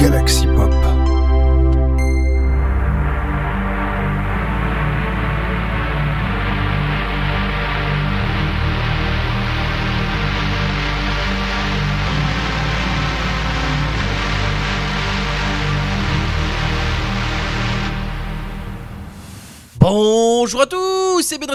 Galaxy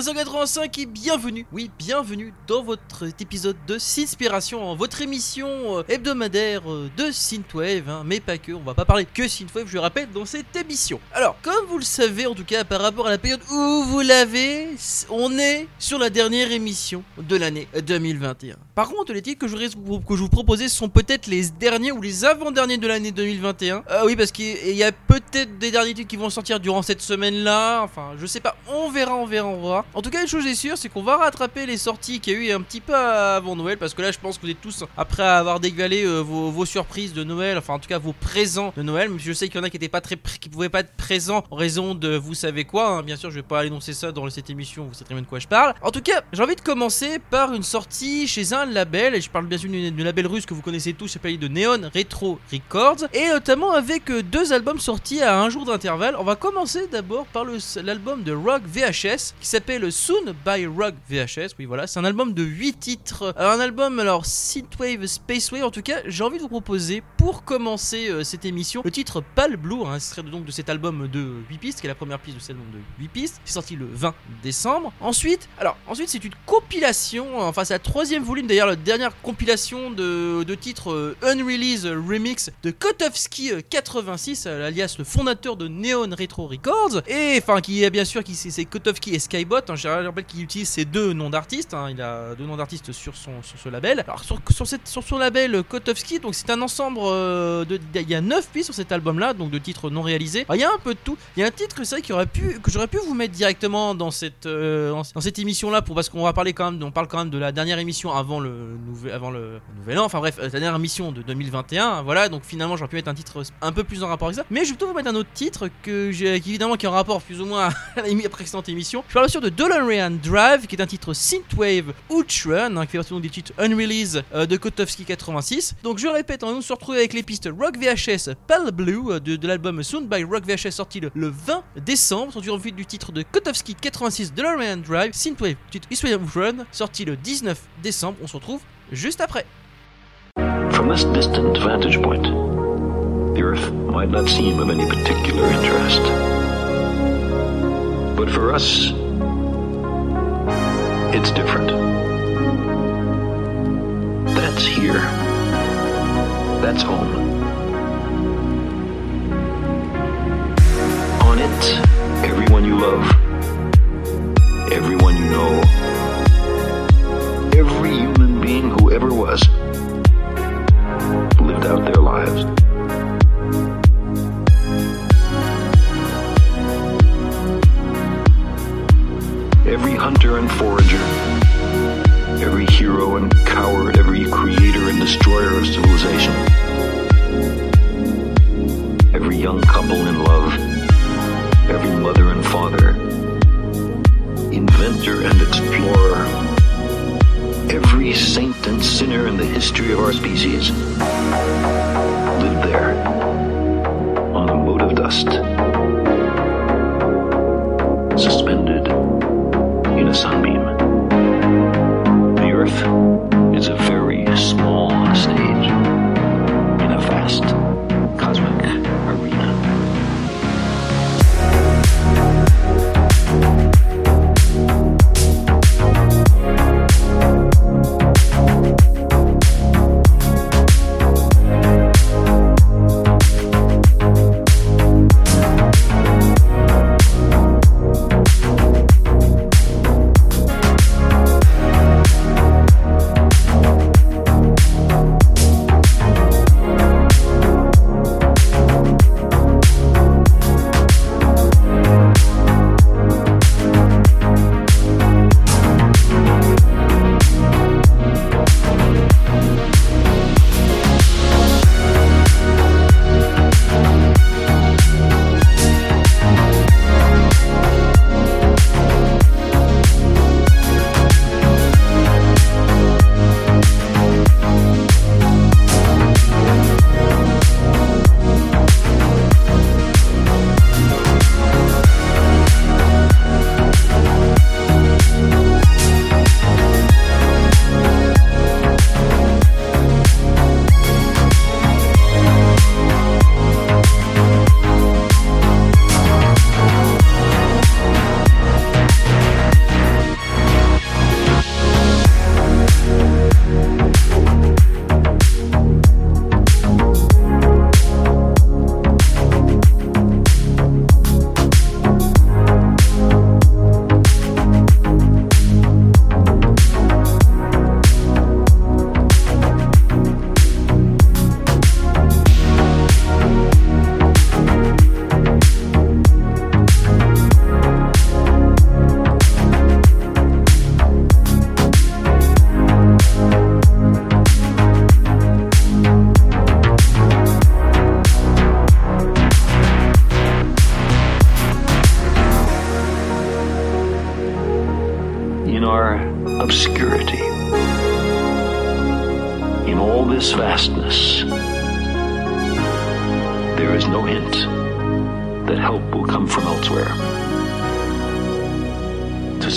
385 et bienvenue, oui, bienvenue dans votre épisode de Sinspiration, hein, votre émission euh, hebdomadaire euh, de Synthwave, hein. mais pas que, on va pas parler que Synthwave, je le rappelle, dans cette émission. Alors, comme vous le savez, en tout cas par rapport à la période où vous l'avez, on est sur la dernière émission de l'année 2021. Par contre, les titres que je, vous proposais sont peut-être les derniers ou les avant-derniers de l'année 2021. Euh, oui, parce qu'il y a peut-être des derniers titres qui vont sortir durant cette semaine-là, enfin, je sais pas, on verra, on verra, on verra. En tout cas, une chose est sûre, c'est qu'on va rattraper les sorties qu'il y a eu un petit peu avant Noël, parce que là, je pense que vous êtes tous, après avoir dégalé euh, vos, surprises de Noël, enfin en tout cas vos présents de Noël, mais je sais qu'il y en a qui étaient pas très, qui pouvaient pas être présents en raison de vous savez quoi. hein. Bien sûr, je vais pas énoncer ça dans cette émission, vous savez très bien de quoi je parle. En tout cas, j'ai envie de commencer par une sortie chez un label, et je parle bien sûr du label russe que vous connaissez tous, s'appelle de Neon Retro Records, et notamment avec euh, deux albums sortis à un jour d'intervalle. On va commencer d'abord par l'album de Rock VHS qui s'appelle Soon by Rock VHS. Oui, voilà, c'est un album de 8 titres. Alors, un album, alors Synthwave Spacewave. En tout cas, j'ai envie de vous proposer pour commencer euh, cette émission le titre Pale Blue, hein, ce serait donc de cet album de 8 pistes, qui est la première piste de cet album de 8 pistes. C'est sorti le 20 décembre. Ensuite, alors, ensuite, c'est une compilation, enfin, c'est la troisième volume d'ailleurs, la dernière compilation de, de titres euh, Unreleased Remix de Kotowski euh, 86, euh, alias le fondateur de Neon Retro Records, et enfin, qui est bien sûr qui c'est Kotowski et Skybot. Hein, je rappelle qu'il utilise ces deux noms d'artistes. hein, il a deux noms d'artistes sur son sur ce label. Alors sur, sur, sur son label Kotowski, donc c'est un ensemble euh, de il y a 9 pistes sur cet album-là, donc de titres non réalisés. Il y a un peu de tout. Il y a un titre c'est qui aurait pu que j'aurais pu vous mettre directement dans cette euh, dans cette émission-là pour parce qu'on va parler quand même on parle quand même de la dernière émission avant le nouvel avant le nouvel an. Enfin bref, euh, la dernière émission de 2021. Voilà, donc finalement j'aurais pu mettre un titre un peu plus en rapport avec ça. Mais je vais plutôt vous mettre un autre titre que j'ai évidemment qui est en rapport plus ou moins à la précédente émission. Je parle bien sûr de DeLorean Drive, qui est un titre synthwave outrun, hein, qui fait partie donc des titres unreleased euh, de Kotowski 86. Donc je répète, on se retrouver avec les pistes Rock VHS Pale Blue euh, de, l'album Sound by Rock VHS sorti le, le 20 décembre, sorti en vue du titre de Kotowski 86 DeLorean Drive, synthwave titre Eastway Outrun, sorti le 19 décembre. On se retrouve juste après. From this distant vantage point, the Earth might not seem of any particular interest. But for us, it's different. That's here. That's home. On it, everyone you love, everyone you know, every human being who ever was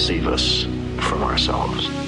save us from ourselves.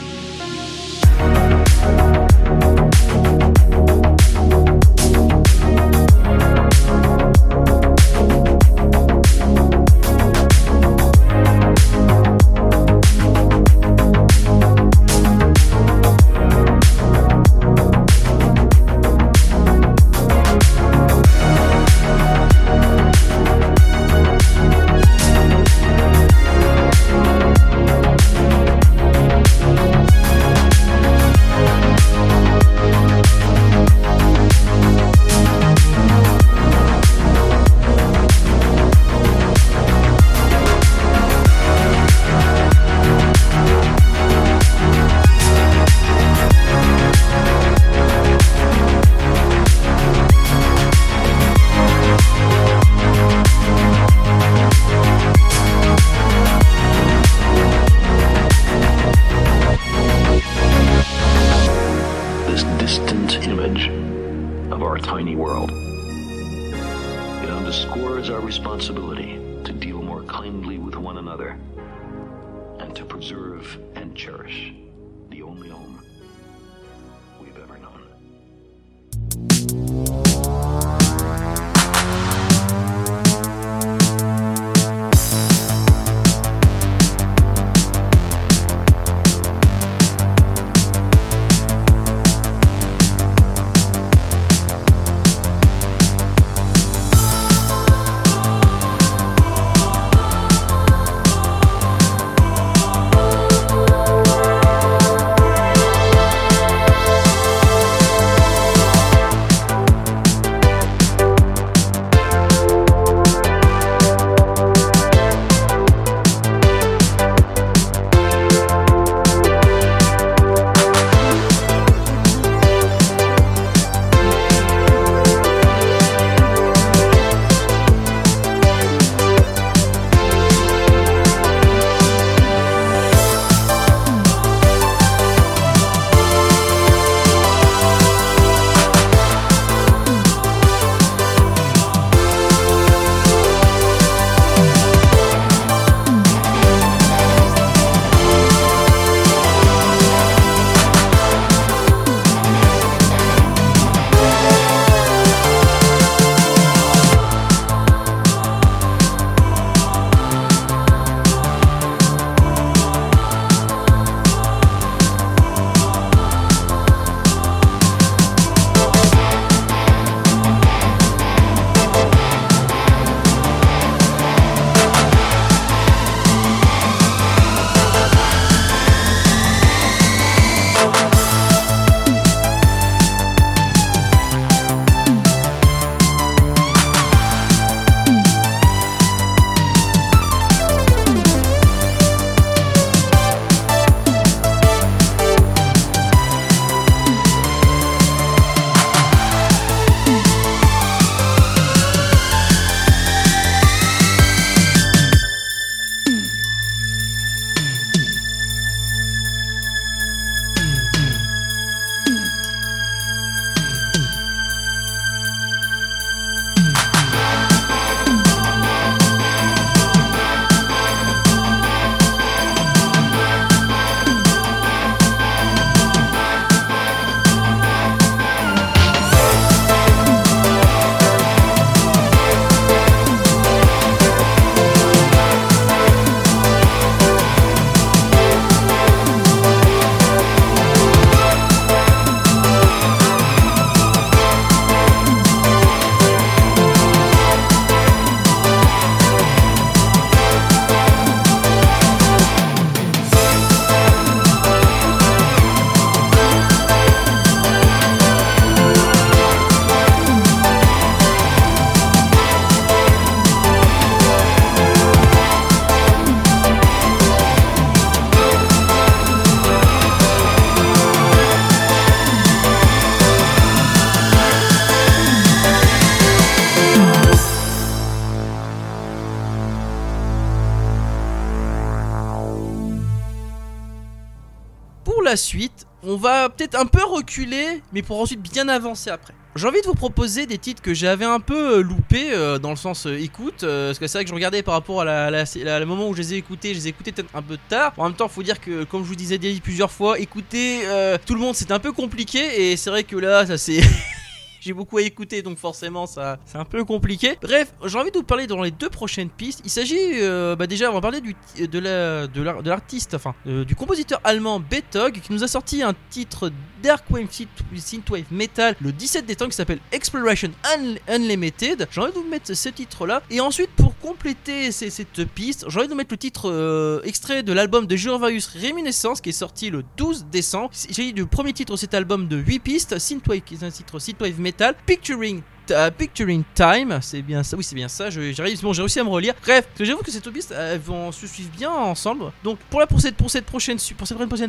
La suite, on va peut-être un peu reculer, mais pour ensuite bien avancer après. j'ai envie de vous proposer des titres que j'avais un peu euh, loupés euh, dans le sens euh, écoute, parce que c'est vrai que je regardais par rapport à la, le moment où je les ai écoutés, je les ai écoutés peut-être un peu tard. En même temps, faut dire que, comme je vous disais déjà plusieurs fois, écouter tout le monde c'est un peu compliqué, et c'est vrai que là, ça c'est. J'ai beaucoup à écouter donc forcément ça c'est un peu compliqué. Bref, j'ai envie de vous parler dans les deux prochaines pistes. Il s'agit euh, bah déjà on va parler de la de l'ar- de l'artiste enfin euh, du compositeur allemand Beethoven qui nous a sorti un titre Dark Wave Synth- Synthwave Metal le 17 décembre qui s'appelle Exploration Un- Unlimited. J'ai envie de vous mettre ce titre là et ensuite pour compléter cette piste, j'ai envie de vous mettre le titre euh, extrait de l'album de Jurvarius Reminiscence qui est sorti le 12 décembre. J'ai dit du premier titre de cet album de 8 pistes, Synthwave qui est un titre Synthwave Metal, Picturing euh, Picturing Time, c'est bien ça, oui c'est bien ça, j'ai réussi à me relire. Bref, j'avoue que ces deux pistes elles vont se suivre bien ensemble. Donc pour la cette, prochaine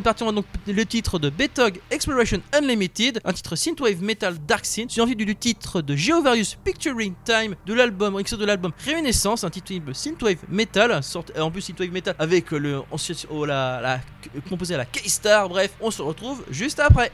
partie, on va donc le titre de Betog Exploration Unlimited, un titre synthwave metal dark synth, suivi du, du titre de Geovarius Picturing Time de l'album extrait de l'album Réminiscence, un titre synthwave metal, sorte, en plus synthwave metal avec le oh, la, la composé à la K-Star. Bref, on se retrouve juste après.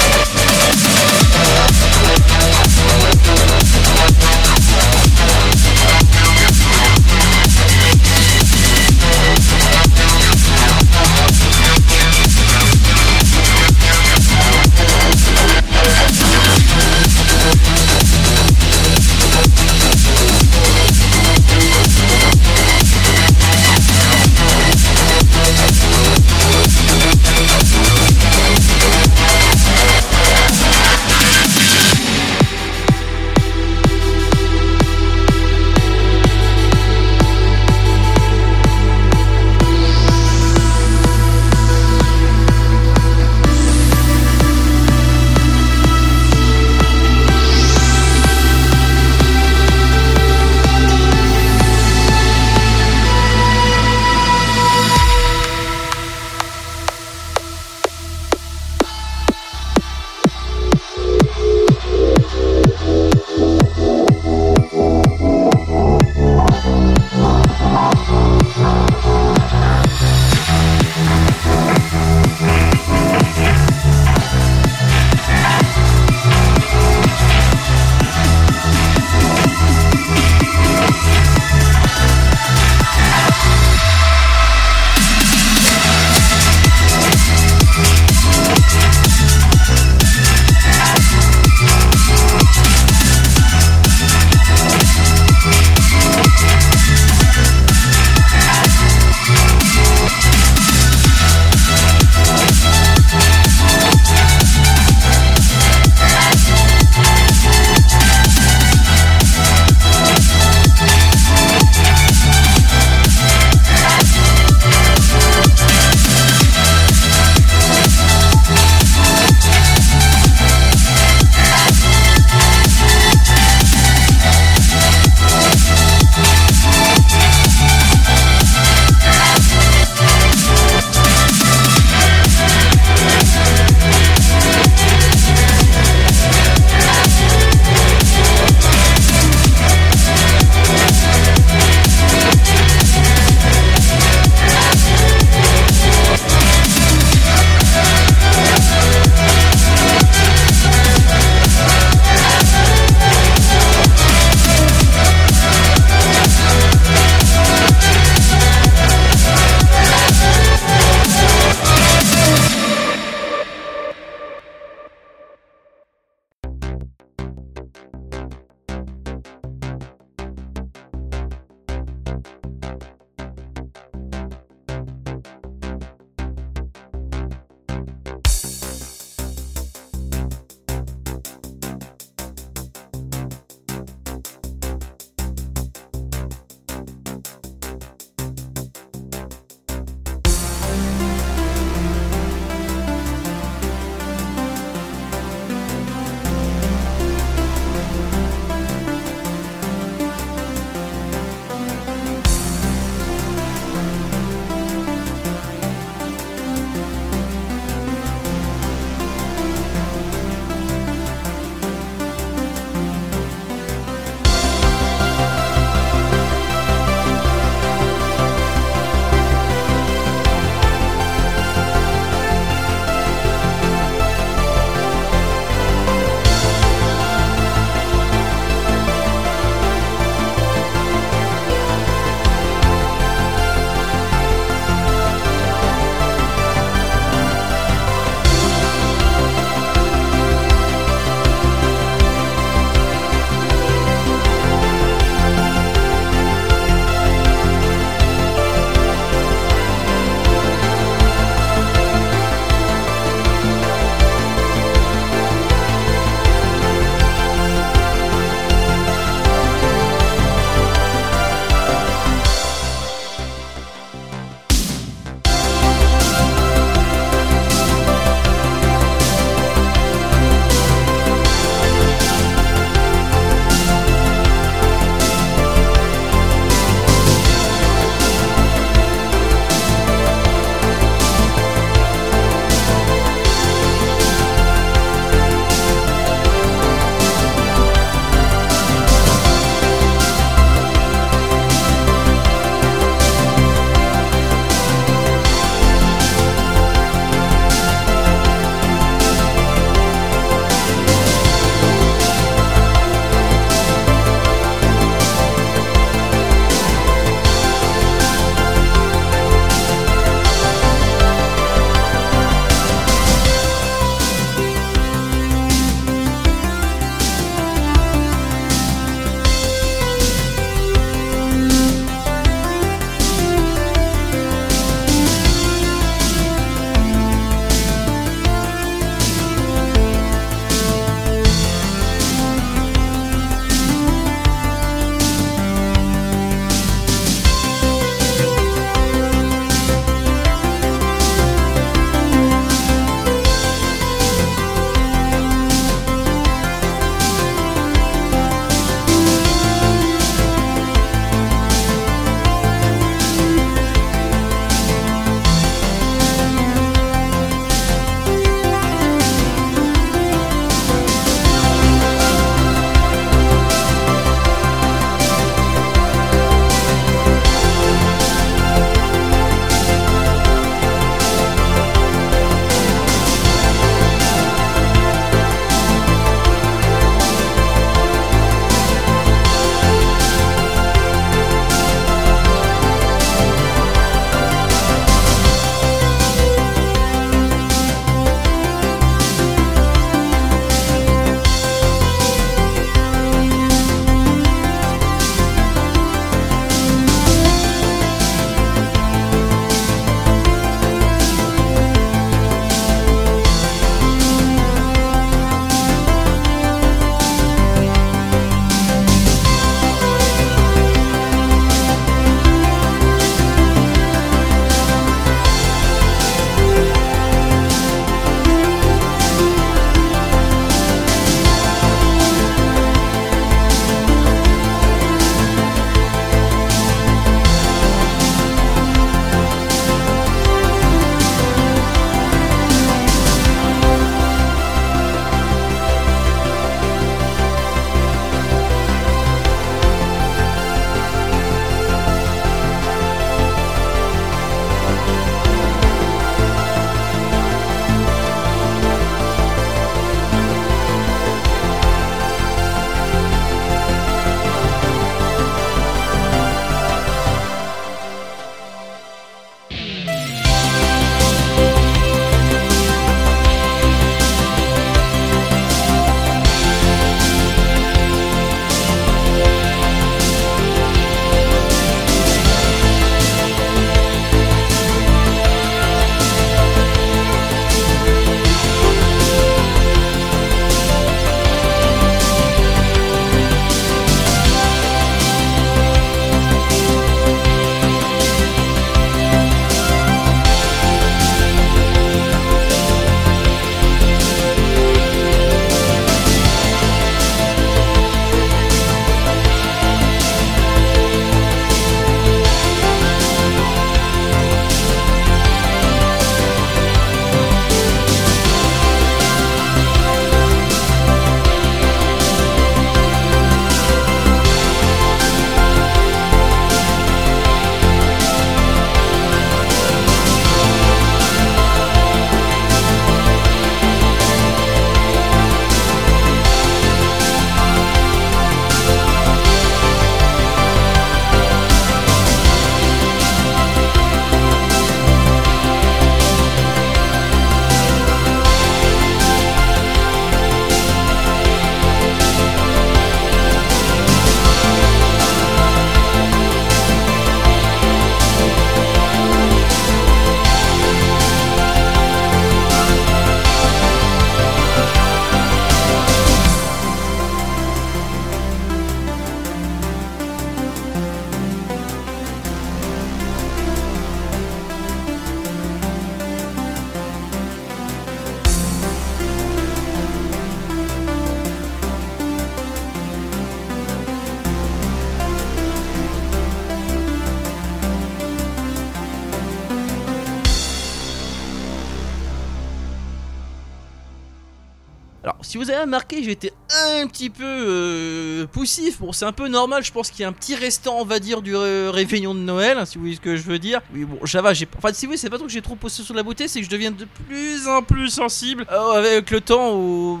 Été un petit peu euh, poussif. Bon, c'est un peu normal, je pense qu'il y a un petit restant, on va dire, du réveillon de Noël, hein, si vous voyez ce que je veux dire. Oui, bon, ça va, j'ai. Enfin, si vous c'est pas trop que j'ai trop posé sur la beauté, c'est que je deviens de plus en plus sensible euh, avec le temps au.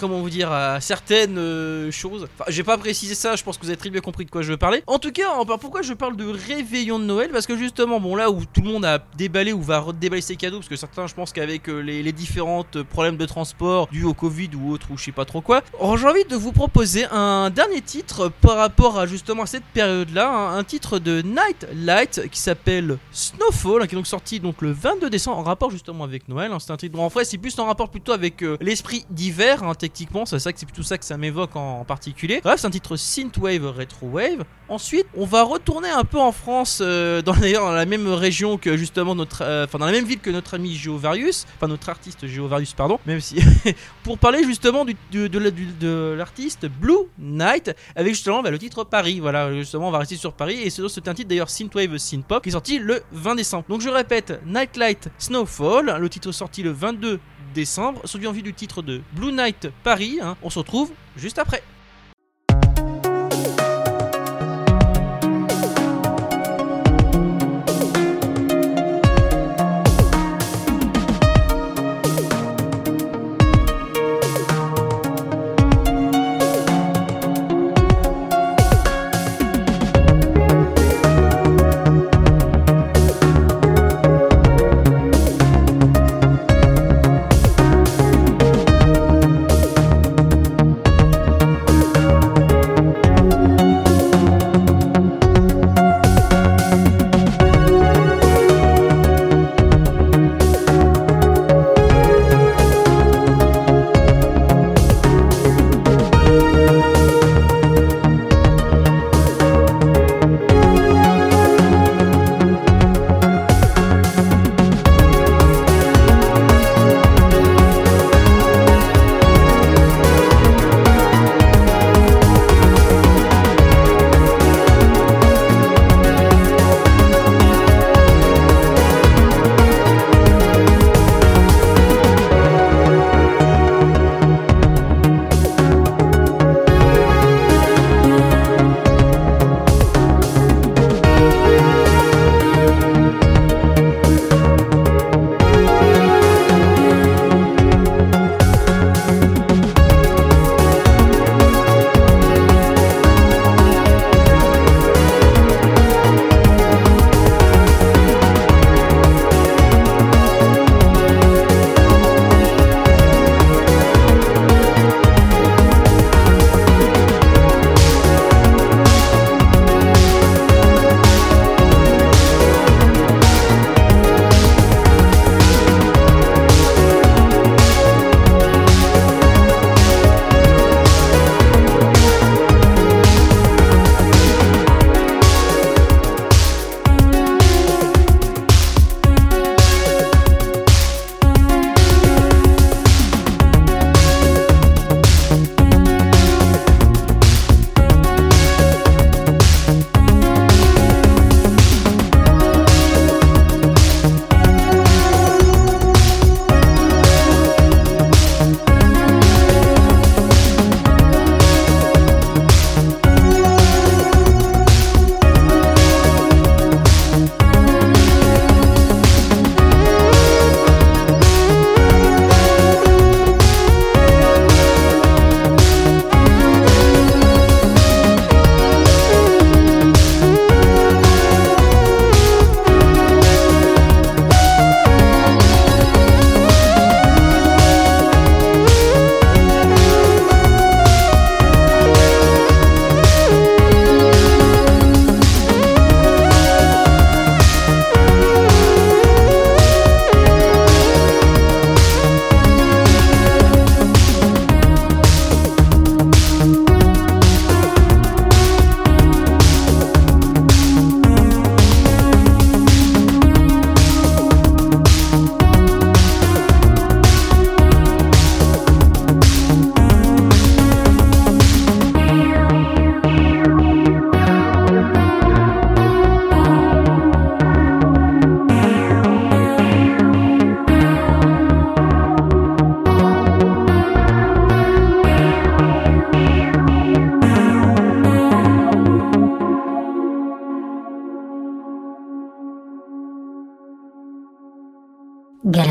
Comment vous dire, à certaines euh, choses. Enfin, j'ai pas précisé ça, je pense que vous avez très bien compris de quoi je veux parler. En tout cas, pourquoi je parle de réveillon de Noël? Parce que justement, bon, là où tout le monde a déballé ou va déballer ses cadeaux, parce que certains, je pense qu'avec euh, les, les différentes problèmes de transport dus au Covid ou autre, ou je sais pas trop quoi, alors, j'ai envie de vous proposer un dernier titre par rapport à justement à cette période-là, hein, un titre de Night Light qui s'appelle Snowfall, hein, qui est donc sorti donc le 22 décembre en rapport justement avec Noël. hein. c'est un titre bon, en vrai, c'est plus en rapport plutôt avec euh, l'esprit d'hiver, hein, C'est ça que c'est plutôt ça que ça m'évoque en, particulier. Bref, c'est un titre synthwave, retrowave. Ensuite, on va retourner un peu en France, euh, dans la même région que justement notre, euh, enfin dans la même ville que notre ami Geovarius, enfin notre artiste Geovarius, pardon, même si pour parler justement de, l'artiste Blue Night avec justement bah, le titre Paris. Voilà, justement, on va rester sur Paris et c'est un titre d'ailleurs synthwave synthpop qui est sorti le 20 décembre. Donc je répète, Nightlight Snowfall, le titre sorti le 22 décembre, celui en vue du titre de Blue Night Paris. hein. On se retrouve juste après.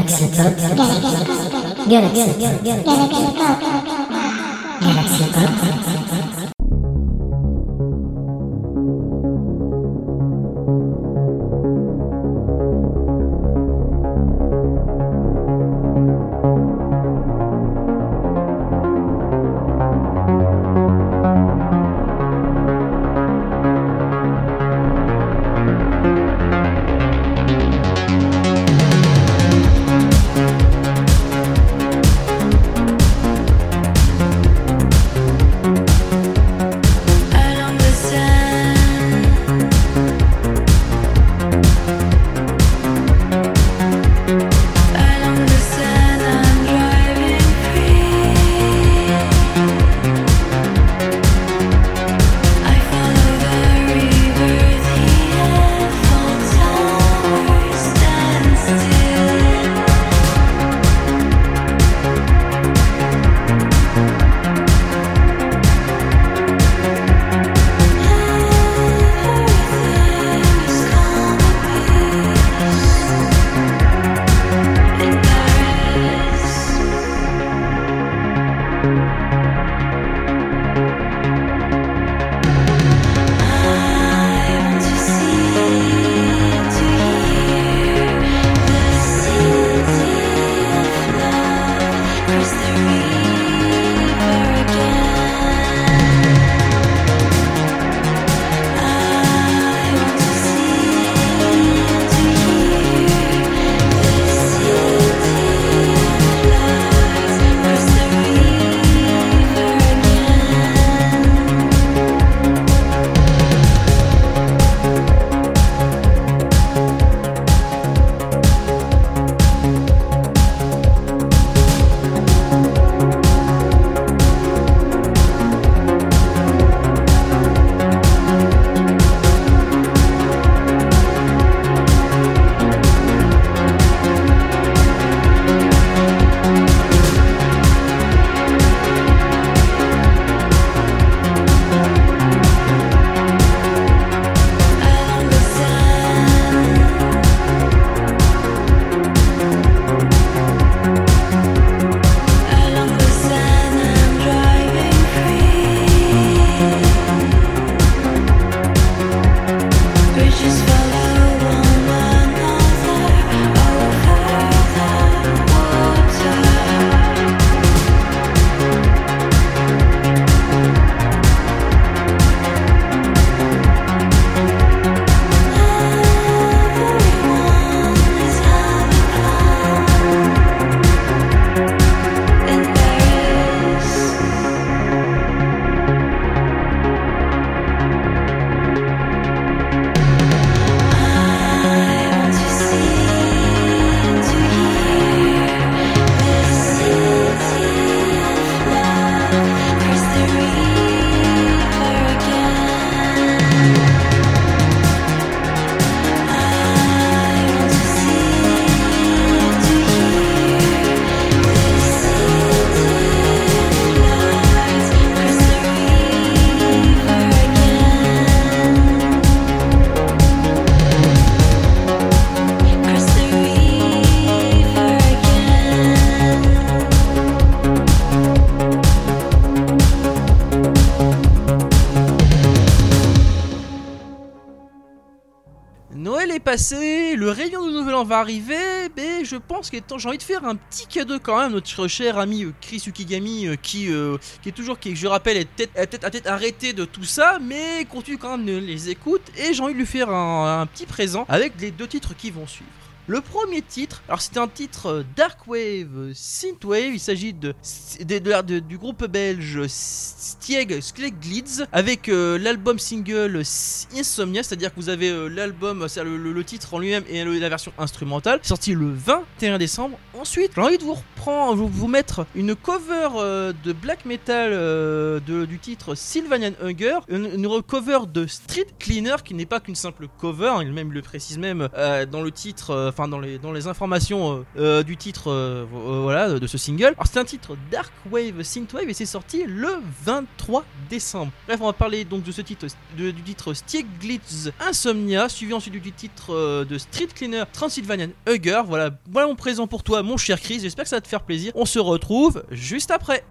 Galaxy Pop. Galaxy Pop. Galaxy Pop. J'ai envie de faire un petit cadeau quand même à notre cher ami euh, Chris Ukigami, euh, qui, euh, qui est toujours, qui je rappelle, est peut-être peut-être arrêté de tout ça, mais continue quand même les écoute, et j'ai envie de lui faire un petit présent avec les deux titres qui vont suivre. Le premier titre, alors c'était un titre euh, Dark Wave euh, Synthwave, il s'agit de, de- de- de- du groupe belge Stieg Skleglids avec euh, l'album single Insomnia, c'est-à-dire que vous avez euh, l'album, le, le- le titre en lui-même et la version instrumentale, sorti le 21 décembre. Ensuite, j'ai envie de vous reprendre, vous, mettre une cover de black metal du titre Sylvanian Hunger, une, une cover de Street Cleaner qui n'est pas qu'une simple cover, il même le précise même dans le titre, dans les, informations euh, euh, du titre euh, de ce single. Alors c'est un titre Dark Wave Synthwave et c'est sorti le 23 décembre. Bref, on va parler donc de ce titre, du titre Stieglitz Insomnia, suivi ensuite du titre de Street Cleaner Transylvanian Hugger. Voilà, voilà mon présent pour toi, mon cher Chris. J'espère que ça va te faire plaisir. On se retrouve juste après.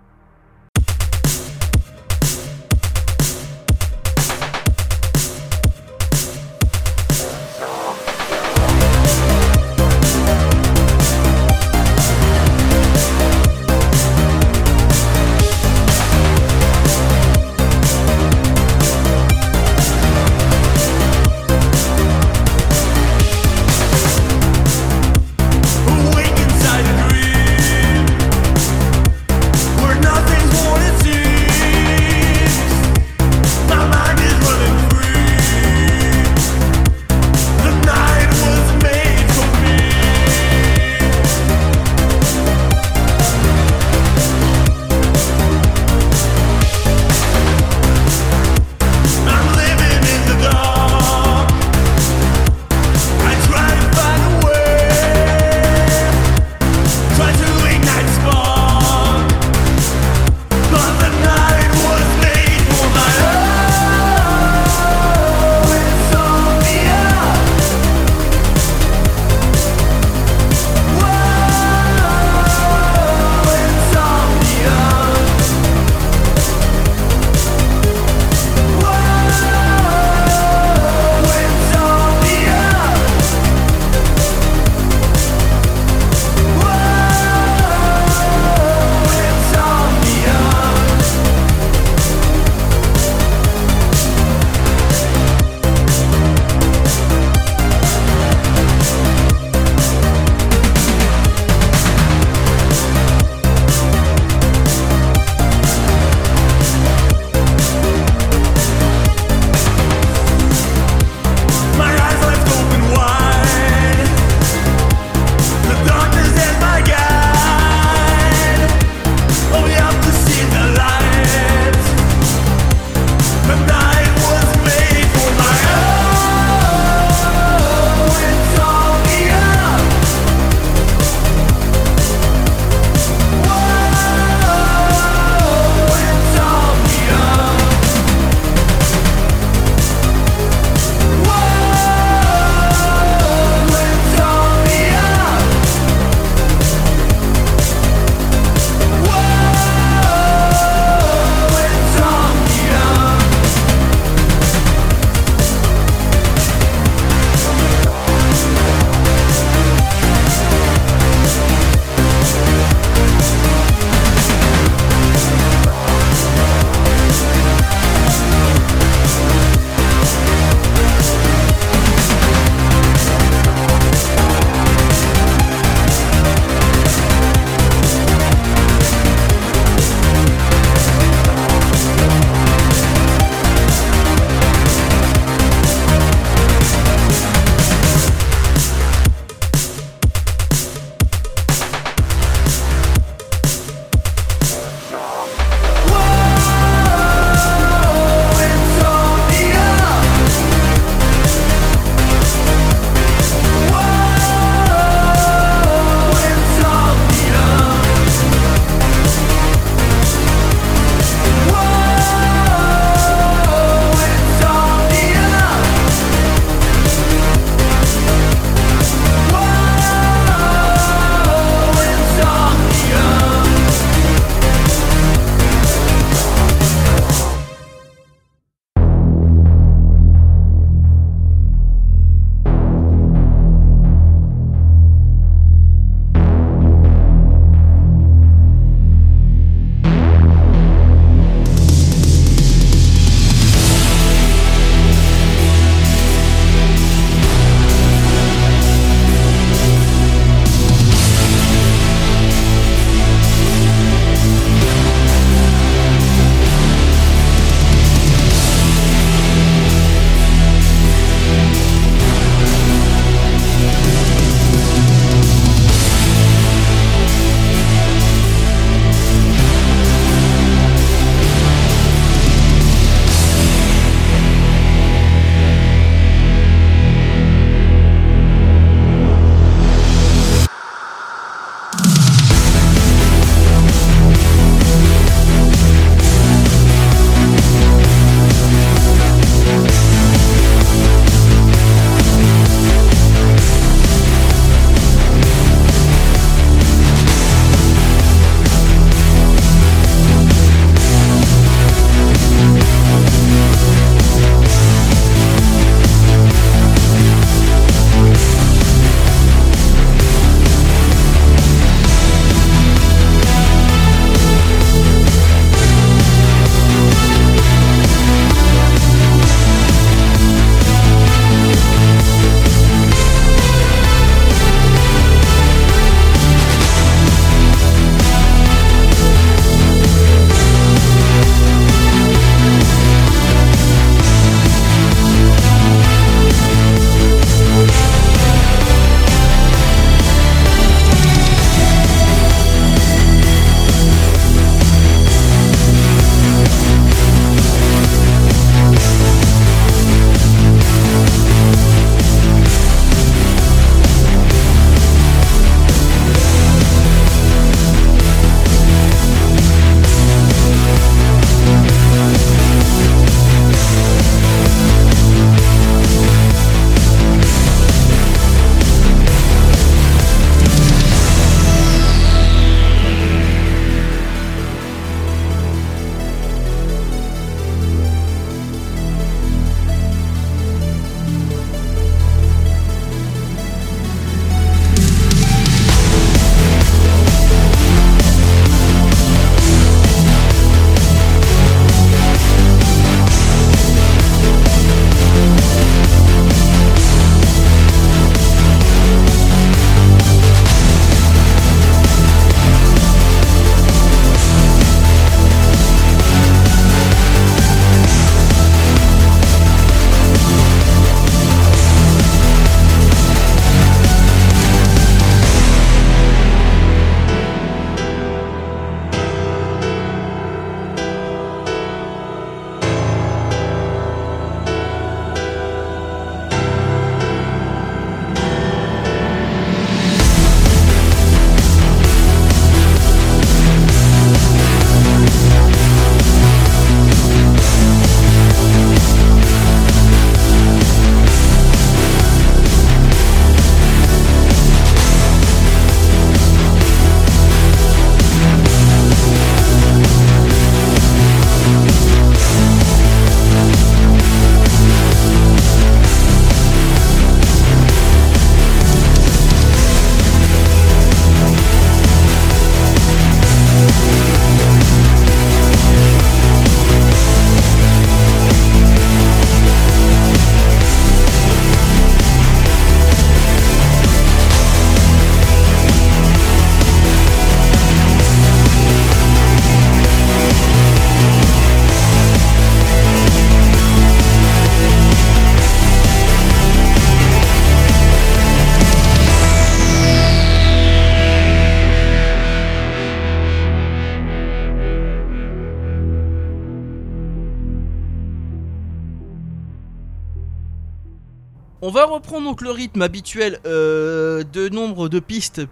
Reprendre donc le rythme habituel euh, de nombre de pistes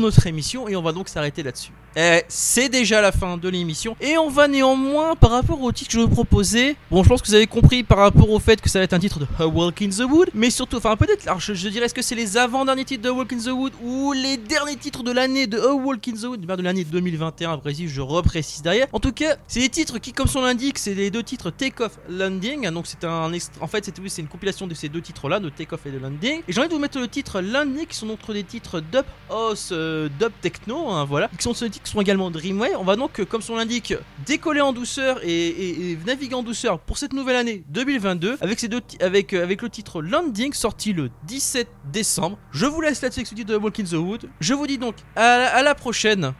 notre émission et on va donc s'arrêter là-dessus. Eh, c'est déjà la fin de l'émission et on va néanmoins par rapport au titre que je vous proposais. Bon, je pense que vous avez compris par rapport au fait que ça va être un titre de A Walk in the Wood, mais surtout, enfin peut-être, alors je, dirais est-ce que c'est les avant-derniers titres de A Walk in the Wood ou les derniers titres de l'année de A Walk in the Wood, bien de l'année 2021, précis, je reprécise derrière. En tout cas, c'est des titres qui, comme son l'indique, c'est les deux titres Take Off Landing. Donc c'est un, en fait, c'est une compilation de ces deux titres-là, de Take Off et de Landing. Et j'ai envie de vous mettre le titre Landing, qui sont donc des titres dub house, euh, dub techno, hein, voilà, qui sont titres qui sont également Dreamway. On va donc, euh, comme son l'indique, décoller en douceur et, naviguer en douceur pour cette nouvelle année 2022 avec ces deux, avec euh, avec le titre Landing sorti le 17 décembre. Je vous laisse là-dessus avec ce titre de Walk in the Wood. Je vous dis donc à la prochaine.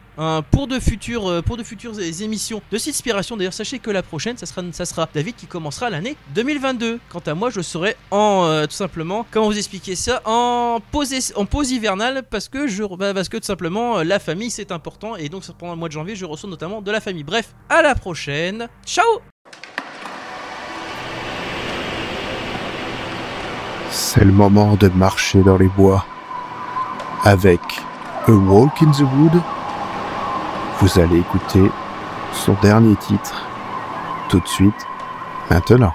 Pour de futures euh, pour de futures émissions de Inspiration d'ailleurs sachez que la prochaine ça sera ça sera David qui commencera l'année 2022 quant à moi je serai en euh, tout simplement comment vous expliquer ça en pause en pause hivernale parce que je bah, parce que tout simplement euh, la famille c'est important. Et donc pendant le mois de janvier je reçois notamment de la famille. Bref à la prochaine. Ciao! C'est le moment de marcher dans les bois. Avec A Walk in the Wood, vous allez écouter son dernier titre tout de suite, maintenant.